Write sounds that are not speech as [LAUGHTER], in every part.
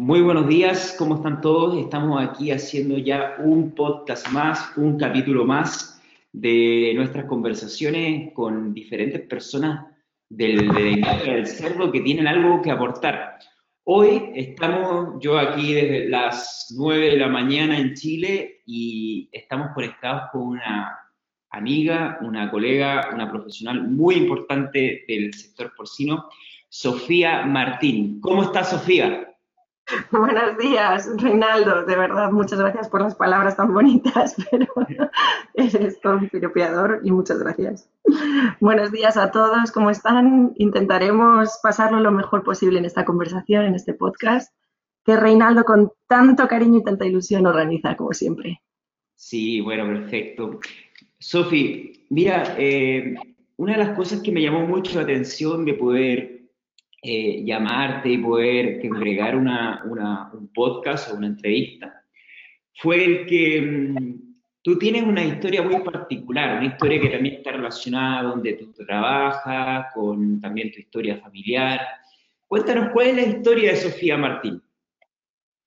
Muy buenos días, ¿cómo están todos? Estamos aquí haciendo ya un podcast más, un capítulo más de nuestras conversaciones con diferentes personas del, del cerdo que tienen algo que aportar. Hoy estamos yo aquí desde las 9 de la mañana en Chile y estamos conectados con una amiga, una colega, una profesional muy importante del sector porcino, Sofía Martín. ¿Cómo está Sofía? [LAUGHS] Buenos días, Reinaldo. De verdad, muchas gracias por las palabras tan bonitas, [LAUGHS] pero eres todo un piropeador y muchas gracias. Buenos días a todos, ¿cómo están? Intentaremos pasarlo lo mejor posible en esta conversación, en este podcast, que Reinaldo con tanto cariño y tanta ilusión organiza, como siempre. Sí, bueno, perfecto. Sofi, mira, eh, una de las cosas que me llamó mucho la atención de poder eh, llamarte y poder agregar una, un podcast o una entrevista, fue el que mm, tú tienes una historia muy particular, una historia que también está relacionada donde tú trabajas, con también tu historia familiar. Cuéntanos cuál es la historia de Sofía Martín.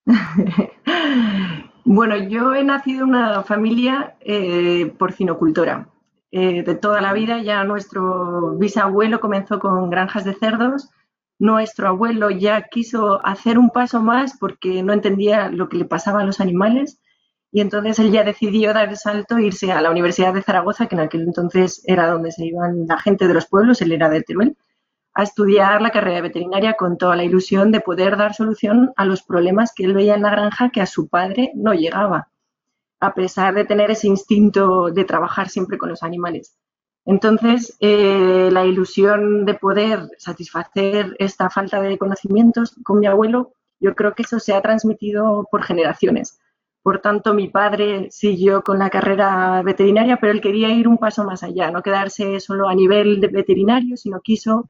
[LAUGHS] bueno, yo he nacido en una familia eh, porcinocultora. Eh, de toda la vida ya nuestro bisabuelo comenzó con granjas de cerdos nuestro abuelo ya quiso hacer un paso más porque no entendía lo que le pasaba a los animales y entonces él ya decidió dar el salto e irse a la Universidad de Zaragoza, que en aquel entonces era donde se iban la gente de los pueblos, él era de Teruel, a estudiar la carrera veterinaria con toda la ilusión de poder dar solución a los problemas que él veía en la granja que a su padre no llegaba, a pesar de tener ese instinto de trabajar siempre con los animales. Entonces, eh, la ilusión de poder satisfacer esta falta de conocimientos con mi abuelo, yo creo que eso se ha transmitido por generaciones. Por tanto, mi padre siguió con la carrera veterinaria, pero él quería ir un paso más allá, no quedarse solo a nivel veterinario, sino quiso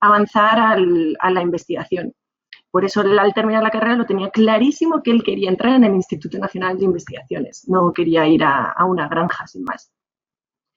avanzar a la investigación. Por eso, al terminar la carrera, lo tenía clarísimo que él quería entrar en el Instituto Nacional de Investigaciones, no quería ir a una granja sin más.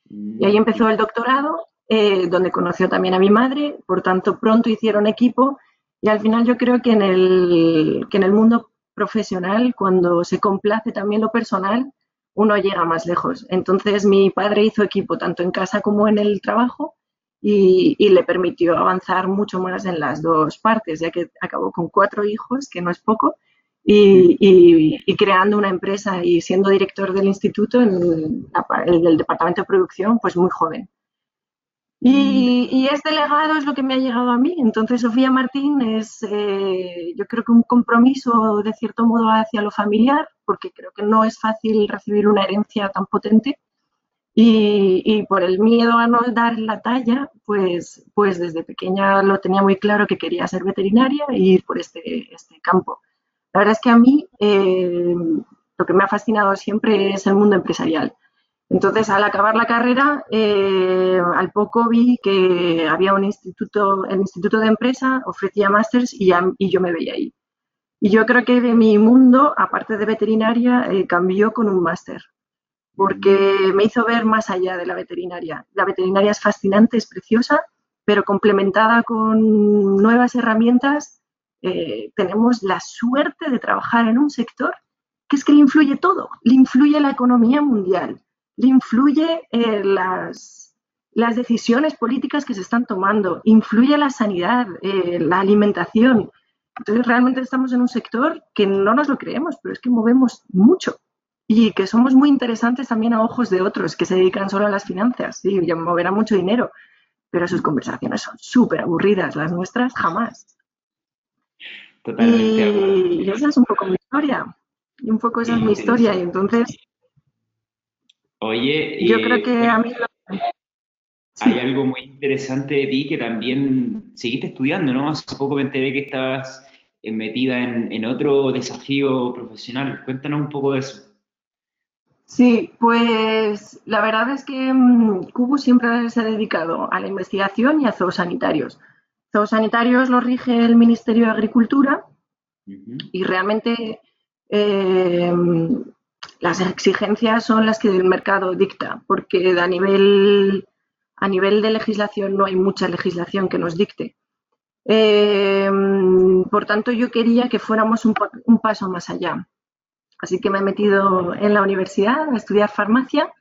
Y ahí empezó el doctorado, eh, donde conoció también a mi madre, por tanto pronto hicieron equipo. Y al final yo creo que en el, que en el mundo profesional, cuando se complace también lo personal, uno llega más lejos. Entonces mi padre hizo equipo tanto en casa como en el trabajo y, y, le permitió avanzar mucho más en las dos partes, ya que acabó con cuatro hijos, que no es poco, y, creando una empresa y siendo director del instituto en, el departamento de producción, pues muy joven. Y, y, este legado es lo que me ha llegado a mí. Entonces, Sofía Martín es, eh, yo creo que un compromiso de cierto modo hacia lo familiar, porque creo que no es fácil recibir una herencia tan potente. Y, y, por el miedo a no dar la talla, pues, pues desde pequeña lo tenía muy claro que quería ser veterinaria e ir por este, este campo. La verdad es que a mí eh, lo que me ha fascinado siempre es el mundo empresarial. Entonces, al acabar la carrera, eh, al poco vi que había un instituto, el Instituto de Empresa ofrecía másters y, yo me veía ahí. Y yo creo que mi mundo, aparte de veterinaria, eh, cambió con un máster, porque me hizo ver más allá de la veterinaria. La veterinaria es fascinante, es preciosa, pero complementada con nuevas herramientas eh, tenemos la suerte de trabajar en un sector que es que le influye todo, le influye la economía mundial, le influye eh, las, decisiones políticas que se están tomando, influye la sanidad, eh, la alimentación. Entonces realmente estamos en un sector que no nos lo creemos, pero es que movemos mucho y que somos muy interesantes también a ojos de otros que se dedican solo a las finanzas. Sí, moverá mucho dinero, pero sus conversaciones son súper aburridas, las nuestras jamás. Y, esa es un poco mi historia. Y un poco esa es mi historia. Y entonces. Oye. Yo creo que a mí. Hay algo muy interesante de ti que también seguiste estudiando, ¿no? Hace poco me enteré que estabas eh, metida en, en otro desafío profesional. Cuéntanos un poco de eso. Sí, pues la verdad es que mm, Cubo siempre se ha dedicado a la investigación y a zoosanitarios. Los sanitarios los rige el Ministerio de Agricultura y realmente eh, las exigencias son las que el mercado dicta, porque a nivel, a nivel de legislación no hay mucha legislación que nos dicte. Eh, por tanto, yo quería que fuéramos un, un, paso más allá. Así que me he metido en la universidad a estudiar farmacia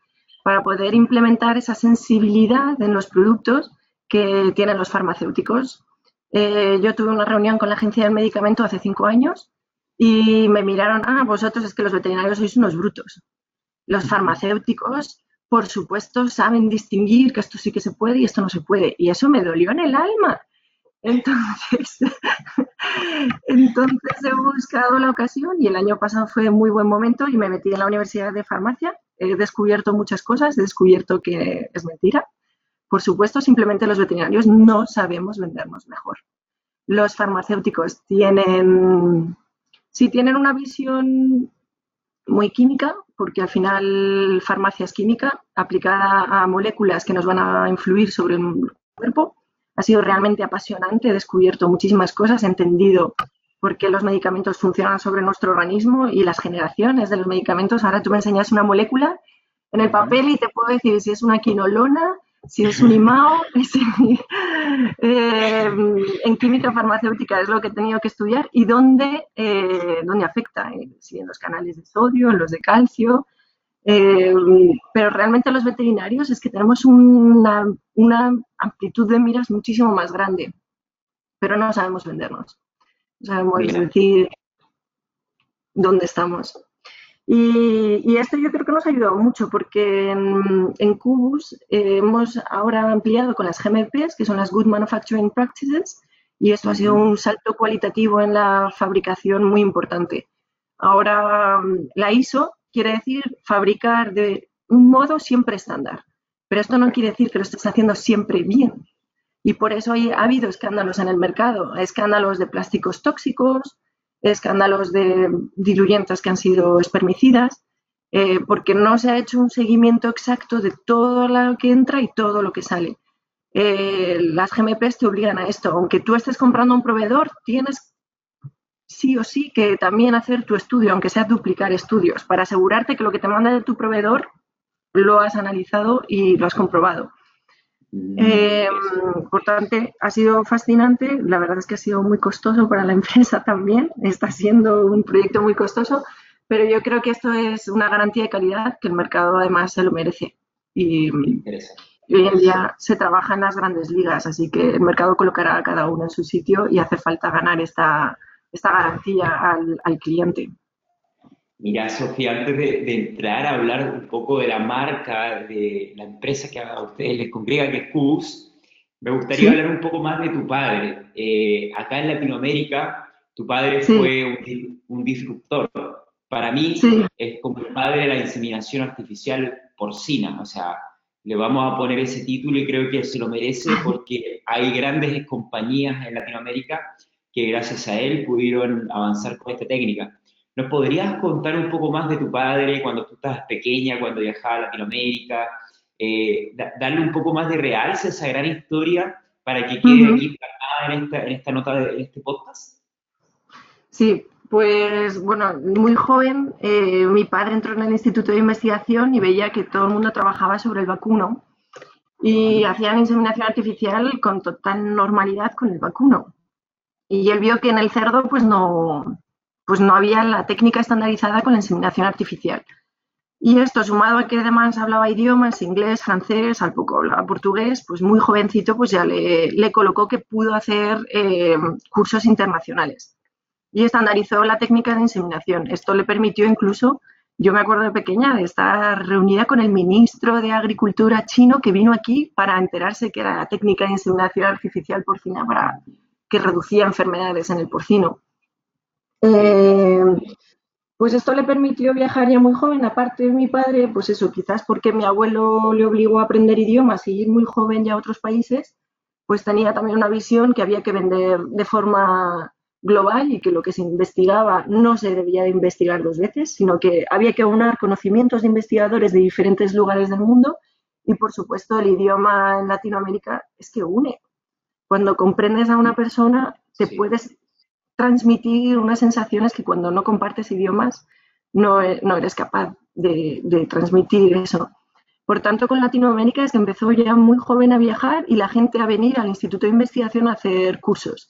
para poder implementar esa sensibilidad en los productos que tienen los farmacéuticos. Eh, yo tuve una reunión con la Agencia del Medicamento hace cinco años y me miraron, ah, vosotros es que los veterinarios sois unos brutos. Los farmacéuticos, por supuesto, saben distinguir que esto sí que se puede y esto no se puede. Y eso me dolió en el alma. Entonces, [LAUGHS] entonces he buscado la ocasión y el año pasado fue muy buen momento y me metí en la Universidad de Farmacia. He descubierto muchas cosas, he descubierto que es mentira. Por supuesto, simplemente los veterinarios no sabemos vendernos mejor. Los farmacéuticos tienen, sí tienen una visión muy química, porque al final farmacia es química aplicada a moléculas que nos van a influir sobre el cuerpo ha sido realmente apasionante, he descubierto muchísimas cosas, he entendido por qué los medicamentos funcionan sobre nuestro organismo y las generaciones de los medicamentos. Ahora tú me enseñas una molécula en el papel y te puedo decir si es una quinolona, si es un IMAO, eh, en química farmacéutica es lo que he tenido que estudiar y dónde, eh, dónde afecta, eh, si en los canales de sodio, en los de calcio, eh, pero realmente los veterinarios es que tenemos una, amplitud de miras muchísimo más grande, pero no sabemos vendernos. No sabemos decir dónde estamos. Y, esto yo creo que nos ha ayudado mucho porque en, en Cubus eh, hemos ahora ampliado con las GMPs, que son las Good Manufacturing Practices, y esto ha sido un salto cualitativo en la fabricación muy importante. Ahora la ISO quiere decir fabricar de un modo siempre estándar. Pero esto no quiere decir que lo estés haciendo siempre bien. Y por eso ha habido escándalos en el mercado, escándalos de plásticos tóxicos, escándalos de diluyentes que han sido espermicidas, eh, porque no se ha hecho un seguimiento exacto de todo lo que entra y todo lo que sale. Eh, las GMPs te obligan a esto. Aunque tú estés comprando un proveedor, tienes sí o sí que también hacer tu estudio, aunque sea duplicar estudios, para asegurarte que lo que te manda de tu proveedor lo has analizado y lo has comprobado. Eh, por tanto, ha sido fascinante. La verdad es que ha sido muy costoso para la [LAUGHS] empresa también. Está siendo un proyecto muy costoso, pero yo creo que esto es una garantía de calidad que el mercado además se lo merece. Y, y hoy en día se trabaja en las grandes ligas, así que el mercado colocará a cada uno en su sitio y hace falta ganar esta, esta garantía al, cliente. Mira, Sofía, antes de, entrar a hablar un poco de la marca, de la empresa que a ustedes les congrega, que es CUBS, me gustaría hablar un poco más de tu padre. Eh, acá en Latinoamérica, tu padre fue un, disruptor. Para mí es como el padre de la inseminación artificial porcina. O sea, le vamos a poner ese título y creo que se lo merece porque hay grandes compañías en Latinoamérica que gracias a él pudieron avanzar con esta técnica. ¿Nos podrías contar un poco más de tu padre cuando tú estabas pequeña, cuando viajaba a Latinoamérica? Eh, darle un poco más de realce a esa gran historia para que quede aquí en esta, en esta nota de este podcast? Sí, pues bueno, muy joven, eh, mi padre entró en el Instituto de Investigación y veía que todo el mundo trabajaba sobre el vacuno y hacían inseminación artificial con total normalidad con el vacuno. Y él vio que en el cerdo pues no, pues no había la técnica estandarizada con la inseminación artificial. Y esto, sumado a que además hablaba idiomas, inglés, francés, al poco hablaba portugués, pues muy jovencito, pues ya le, le colocó que pudo hacer eh, cursos internacionales. Y estandarizó la técnica de inseminación. Esto le permitió incluso, yo me acuerdo de pequeña, de estar reunida con el ministro de Agricultura chino que vino aquí para enterarse que era la técnica de inseminación artificial porcina para que reducía enfermedades en el porcino. Eh, pues esto le permitió viajar ya muy joven, aparte de mi padre, pues eso, quizás porque mi abuelo le obligó a aprender idiomas y ir muy joven ya a otros países, pues tenía también una visión que había que vender de forma global y que lo que se investigaba no se debía de investigar dos veces, sino que había que aunar conocimientos de investigadores de diferentes lugares del mundo. Y, por supuesto, el idioma en Latinoamérica es que une. Cuando comprendes a una persona, te puedes transmitir unas sensaciones que cuando no compartes idiomas no, no eres capaz de, transmitir eso. Por tanto, con Latinoamérica se empezó ya muy joven a viajar y la gente a venir al Instituto de Investigación a hacer cursos.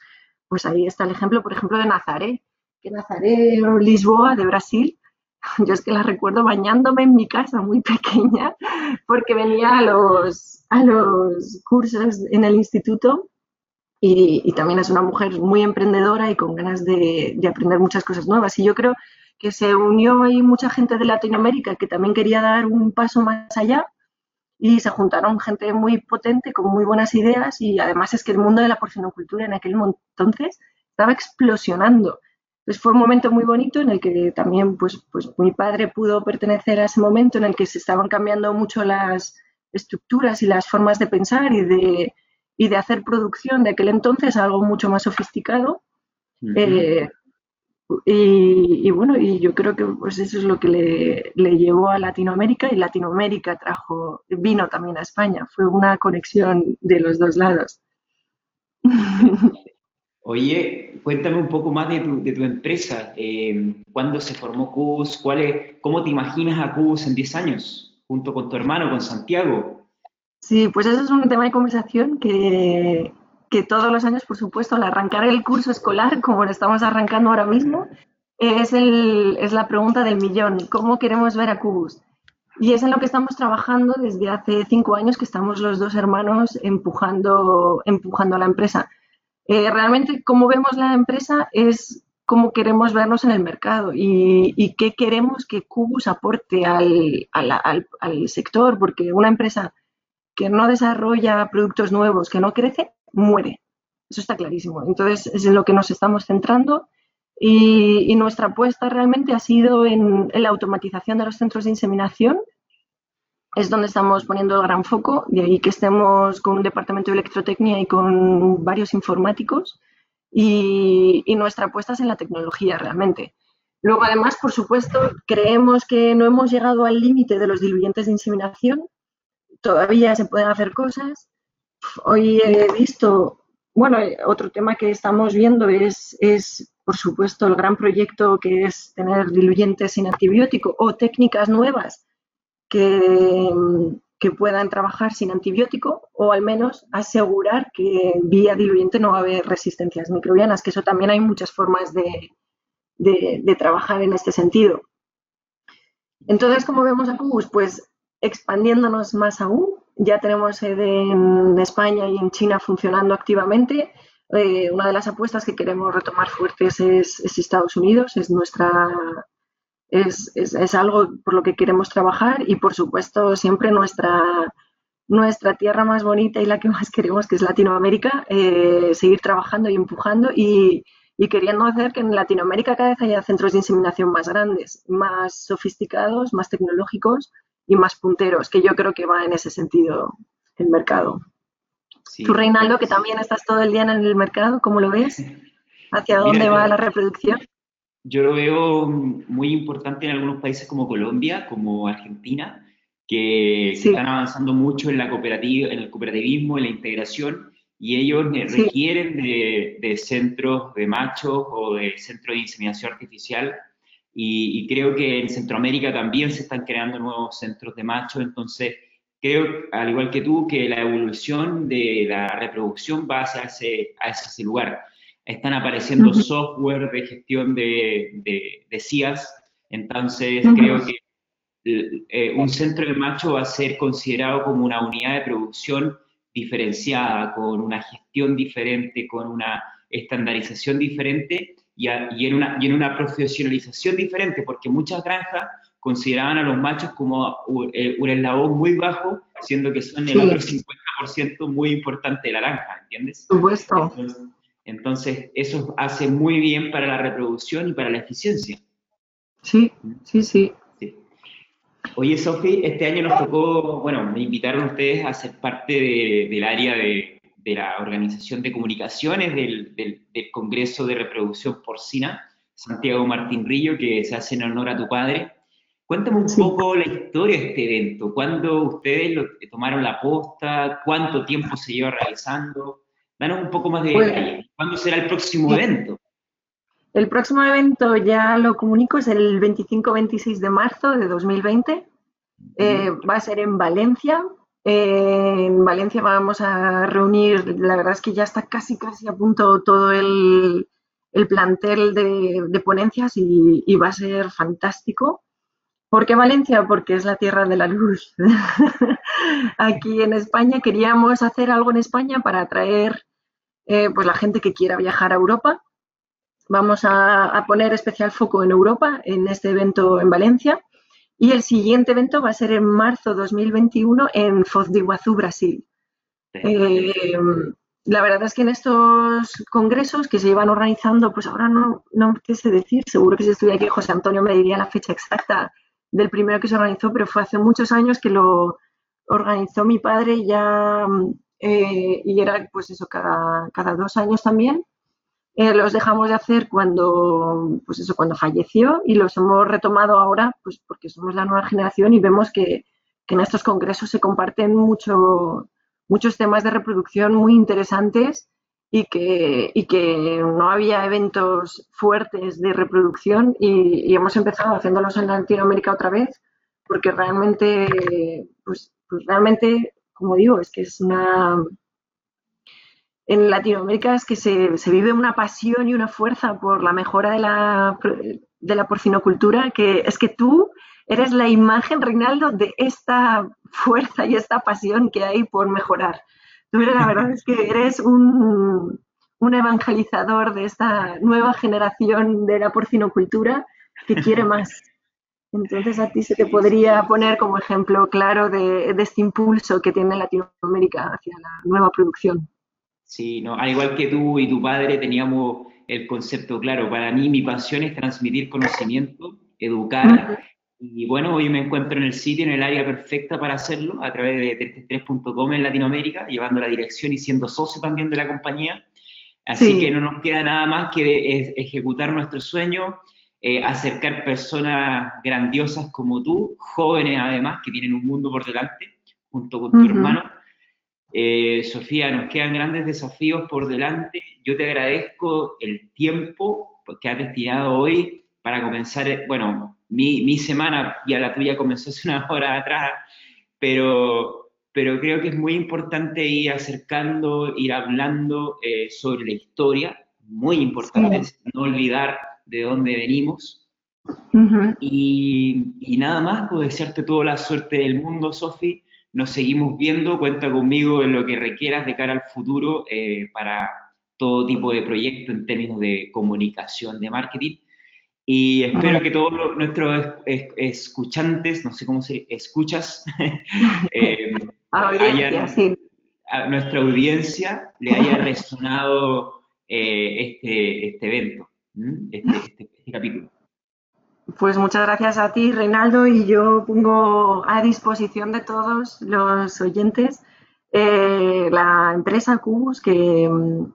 Pues ahí está el ejemplo, por ejemplo, de Nazaré, que Nazaré o Lisboa de Brasil, yo es que la recuerdo bañándome en mi casa muy pequeña, porque venía a los, a los cursos en el instituto y, también es una mujer muy emprendedora y con ganas de, de aprender muchas cosas nuevas. Y yo creo que se unió ahí mucha gente de Latinoamérica que también quería dar un paso más allá y se juntaron gente muy potente con muy buenas ideas y además es que el mundo de la porcinocultura en aquel entonces estaba explosionando. Entonces fue un momento muy bonito en el que también pues, pues mi padre pudo pertenecer a ese momento en el que se estaban cambiando mucho las estructuras y las formas de pensar y de, y de hacer producción de aquel entonces algo mucho más sofisticado. Y, bueno, y yo creo que pues eso es lo que le, le, llevó a Latinoamérica y Latinoamérica trajo, vino también a España. Fue una conexión de los dos lados. [LAUGHS] Oye, cuéntame un poco más de tu, de tu empresa. Eh, ¿Cuándo se formó CUBUS? ¿Cuál es, ¿Cómo te imaginas a CUBUS en 10 años? Junto con tu hermano, con Santiago. Sí, pues eso es un tema de conversación que, todos los años, por supuesto, al arrancar el curso escolar, como lo estamos arrancando ahora mismo, es, el, es la pregunta del millón, ¿cómo queremos ver a Cubus? Y es en lo que estamos trabajando desde hace cinco años que estamos los dos hermanos empujando, empujando a la empresa. Eh, realmente, cómo vemos la empresa es cómo queremos vernos en el mercado y, y qué queremos que Cubus aporte al, al, al sector, porque una empresa que no desarrolla productos nuevos, que no crece, muere. Eso está clarísimo. Entonces, es en lo que nos estamos centrando y, nuestra apuesta realmente ha sido en, la automatización de los centros de inseminación. Es donde estamos poniendo el gran foco, de ahí que estemos con un departamento de electrotecnia y con varios informáticos. Y, y nuestra apuesta es en la tecnología realmente. Luego, además, por supuesto, creemos que no hemos llegado al límite de los diluyentes de inseminación. Todavía se pueden hacer cosas Hoy he visto, bueno, otro tema que estamos viendo es, es, por supuesto, el gran proyecto que es tener diluyentes sin antibiótico o técnicas nuevas que, que puedan trabajar sin antibiótico o al menos asegurar que vía diluyente no va a haber resistencias microbianas, que eso también hay muchas formas de, de, de trabajar en este sentido. Entonces, ¿cómo vemos a Cubus? Pues expandiéndonos más aún, ya tenemos sede en España y en China funcionando activamente. Eh, una de las apuestas que queremos retomar fuertes es, Estados Unidos, es nuestra es, es, algo por lo que queremos trabajar y por supuesto siempre nuestra nuestra tierra más bonita y la que más queremos, que es Latinoamérica, eh, seguir trabajando y empujando y, y queriendo hacer que en Latinoamérica cada vez haya centros de inseminación más grandes, más sofisticados, más tecnológicos y más punteros, que yo creo que va en ese sentido el mercado. Tú, Reinaldo, que también estás todo el día en el mercado, ¿cómo lo ves? ¿Hacia dónde va la reproducción? Yo lo veo muy importante en algunos países como Colombia, como Argentina, que están avanzando mucho en, la cooperativa, en el cooperativismo, en la integración, y ellos requieren de, de, centros de machos o de centros de inseminación artificial y, creo que en Centroamérica también se están creando nuevos centros de machos, entonces creo, al igual que tú, que la evolución de la reproducción va hacia ese, a ese lugar. Están apareciendo software de gestión de, de, de CIAs, entonces creo que eh, un centro de macho va a ser considerado como una unidad de producción diferenciada, con una gestión diferente, con una estandarización diferente y, en una, y en una profesionalización diferente, porque muchas granjas consideraban a los machos como eh, un eslabón muy bajo, siendo que son el otro 50% muy importante de la granja, ¿entiendes? Supuesto. Entonces, eso hace muy bien para la reproducción y para la eficiencia. Sí, sí, sí. sí. Oye, Sofi, este año nos tocó, bueno, me invitaron ustedes a ser parte del área de, de la Organización de Comunicaciones del, del, Congreso de Reproducción Porcina, Santiago Martín Rillo, que se hace en honor a tu padre. Cuéntame un poco la historia de este evento. ¿Cuándo ustedes lo, tomaron la posta? ¿Cuánto tiempo se lleva realizando? Danos un poco más de detalle. ¿Cuándo será el próximo evento? El próximo evento ya lo comunico, es el 25-26 de marzo de 2020 Eh, va a ser en Valencia. En Valencia vamos a reunir, la verdad es que ya está casi, casi a punto todo el, plantel de, ponencias y, va a ser fantástico. ¿Por qué Valencia? Porque es la tierra de la luz. [LAUGHS] Aquí en España queríamos hacer algo en España para atraer eh, pues la gente que quiera viajar a Europa. Vamos a, poner especial foco en Europa en este evento en Valencia. Y el siguiente evento va a ser en marzo 2021 en Foz de Iguazú, Brasil. Eh, la verdad es que en estos congresos que se iban organizando, pues ahora no, no sé decir, seguro que si estuviera aquí José Antonio me diría la fecha exacta del primero que se organizó, pero fue hace muchos años que lo organizó mi padre ya eh, y era pues eso cada, cada dos años también. Eh, los dejamos de hacer cuando, pues eso, cuando falleció y los hemos retomado ahora pues porque somos la nueva generación y vemos que, que en estos congresos se comparten mucho, muchos temas de reproducción muy interesantes y que, y que no había eventos fuertes de reproducción y, hemos empezado haciéndolos en Latinoamérica otra vez porque realmente, pues, pues, realmente, como digo, es que es una... En Latinoamérica es que se, se, vive una pasión y una fuerza por la mejora de la, de la porcinocultura que es que tú eres la imagen, Reinaldo, de esta fuerza y esta pasión que hay por mejorar la verdad es que eres un, evangelizador de esta nueva generación de la porcinocultura que quiere más. Entonces a ti se te podría poner como ejemplo claro de, este impulso que tiene Latinoamérica hacia la nueva producción. Sí, no, al igual que tú y tu padre teníamos el concepto claro. Para mí mi pasión es transmitir conocimiento, educar y bueno, hoy me encuentro en el sitio, en el área perfecta para hacerlo, a través de 33.com en Latinoamérica, llevando la dirección y siendo socio también de la compañía. Así que no nos queda nada más que ejecutar nuestro sueño, eh, acercar personas grandiosas como tú, jóvenes además, que tienen un mundo por delante, junto con tu hermano. Eh, Sofía, nos quedan grandes desafíos por delante. Yo te agradezco el tiempo que has destinado hoy para comenzar, bueno, mi, semana, ya la tuya comenzó hace una hora atrás, pero, pero creo que es muy importante ir acercando, ir hablando eh, sobre la historia, muy importante no olvidar de dónde venimos. y, nada más, pues desearte toda la suerte del mundo, Sofi. Nos seguimos viendo, cuenta conmigo en lo que requieras de cara al futuro eh, para todo tipo de proyecto en términos de comunicación, de marketing. Y espero que todos nuestros escuchantes, no sé cómo se escuchas, [LAUGHS] eh, [LAUGHS] a nuestra audiencia le haya resonado eh, este, este, evento, este, este, este, capítulo. Pues muchas gracias a ti, Reinaldo, y yo pongo a disposición de todos los oyentes eh, la empresa Cubus, que,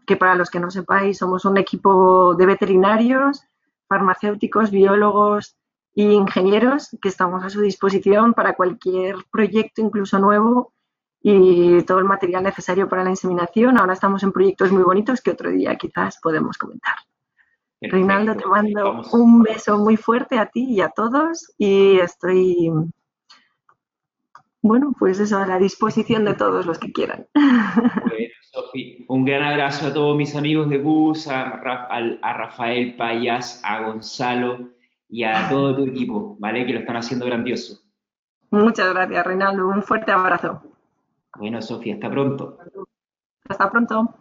que para los que no sepáis, somos un equipo de veterinarios farmacéuticos, biólogos e ingenieros que estamos a su disposición para cualquier proyecto, incluso nuevo, y todo el material necesario para la inseminación. Ahora estamos en proyectos muy bonitos que otro día quizás podemos comentar. Reinaldo, te mando un beso muy fuerte a ti y a todos y estoy, bueno, pues eso, a la disposición de todos los que quieran. [LAUGHS] un gran abrazo a todos mis amigos de bus, a, Rafael Payas, a Gonzalo y a todo tu equipo, ¿vale? Que lo están haciendo grandioso. Muchas gracias, Reinaldo. Un fuerte abrazo. Bueno, Sofía, hasta pronto. Hasta pronto.